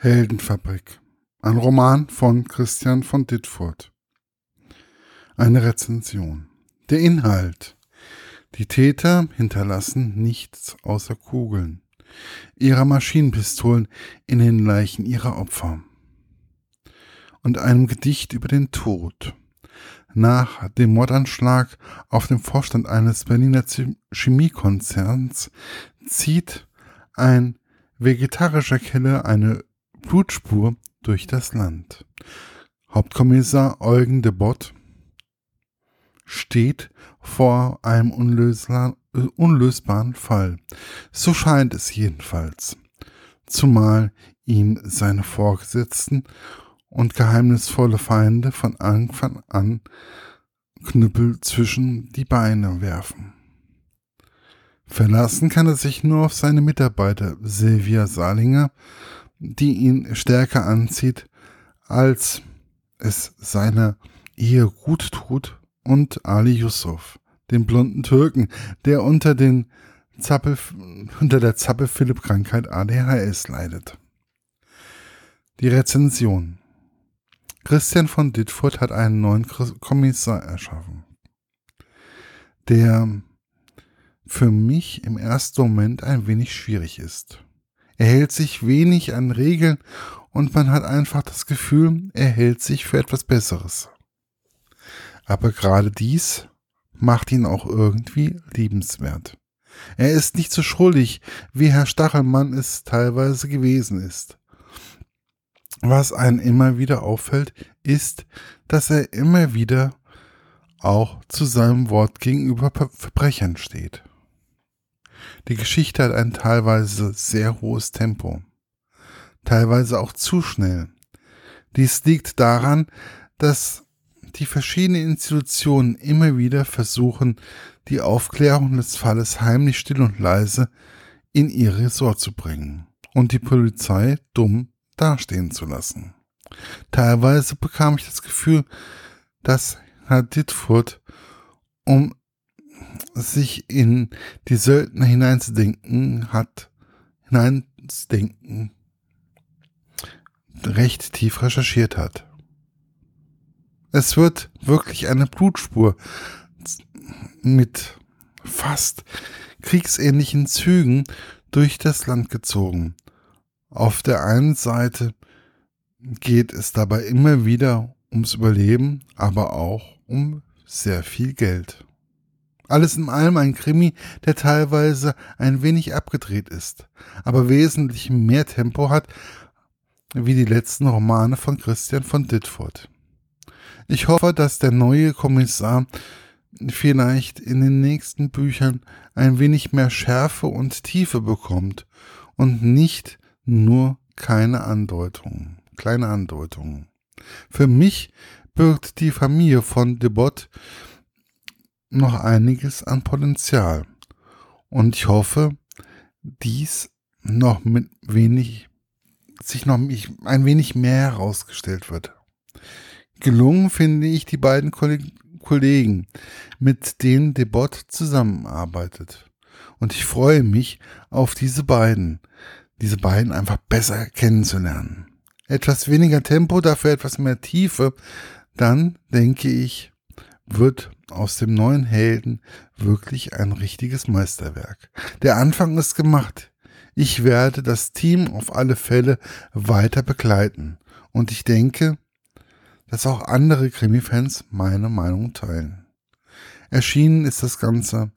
Heldenfabrik. Ein Roman von Christian von Dittfurt. Eine Rezension. Der Inhalt. Die Täter hinterlassen nichts außer Kugeln ihrer Maschinenpistolen in den Leichen ihrer Opfer. Und einem Gedicht über den Tod. Nach dem Mordanschlag auf den Vorstand eines Berliner Chemiekonzerns zieht ein vegetarischer Killer eine Blutspur durch das Land. Hauptkommissar Eugen de Bott steht vor einem unlösbaren Fall. So scheint es jedenfalls. Zumal ihm seine Vorgesetzten und geheimnisvolle Feinde von Anfang an Knüppel zwischen die Beine werfen. Verlassen kann er sich nur auf seine Mitarbeiter Silvia Salinger die ihn stärker anzieht, als es seiner Ehe gut tut, und Ali Yusuf, den blonden Türken, der unter, den Zappel, unter der Zappel-Philipp-Krankheit ADHS leidet. Die Rezension. Christian von Dittfurt hat einen neuen Kommissar erschaffen, der für mich im ersten Moment ein wenig schwierig ist. Er hält sich wenig an Regeln und man hat einfach das Gefühl, er hält sich für etwas Besseres. Aber gerade dies macht ihn auch irgendwie liebenswert. Er ist nicht so schrullig, wie Herr Stachelmann es teilweise gewesen ist. Was einem immer wieder auffällt, ist, dass er immer wieder auch zu seinem Wort gegenüber Verbrechern steht. Die Geschichte hat ein teilweise sehr hohes Tempo, teilweise auch zu schnell. Dies liegt daran, dass die verschiedenen Institutionen immer wieder versuchen, die Aufklärung des Falles heimlich still und leise in ihr Ressort zu bringen und die Polizei dumm dastehen zu lassen. Teilweise bekam ich das Gefühl, dass Herr Dittfurt, um sich in die Söldner hineinzudenken hat, hineinzudenken, recht tief recherchiert hat. Es wird wirklich eine Blutspur mit fast kriegsähnlichen Zügen durch das Land gezogen. Auf der einen Seite geht es dabei immer wieder ums Überleben, aber auch um sehr viel Geld. Alles in allem ein Krimi, der teilweise ein wenig abgedreht ist, aber wesentlich mehr Tempo hat wie die letzten Romane von Christian von Dittfurt. Ich hoffe, dass der neue Kommissar vielleicht in den nächsten Büchern ein wenig mehr Schärfe und Tiefe bekommt und nicht nur keine Andeutungen, kleine Andeutungen. Für mich birgt die Familie von Debott noch einiges an Potenzial. Und ich hoffe, dies noch mit wenig, sich noch ein wenig mehr herausgestellt wird. Gelungen finde ich die beiden Kollegen, mit denen Debot zusammenarbeitet. Und ich freue mich auf diese beiden, diese beiden einfach besser kennenzulernen. Etwas weniger Tempo, dafür etwas mehr Tiefe, dann denke ich, wird aus dem neuen Helden wirklich ein richtiges Meisterwerk. Der Anfang ist gemacht. Ich werde das Team auf alle Fälle weiter begleiten. Und ich denke, dass auch andere Krimi-Fans meine Meinung teilen. Erschienen ist das Ganze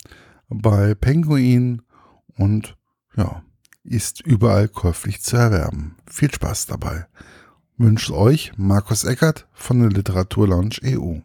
bei Penguin und ja, ist überall käuflich zu erwerben. Viel Spaß dabei. Wünscht euch Markus Eckert von der Literatur Lounge EU.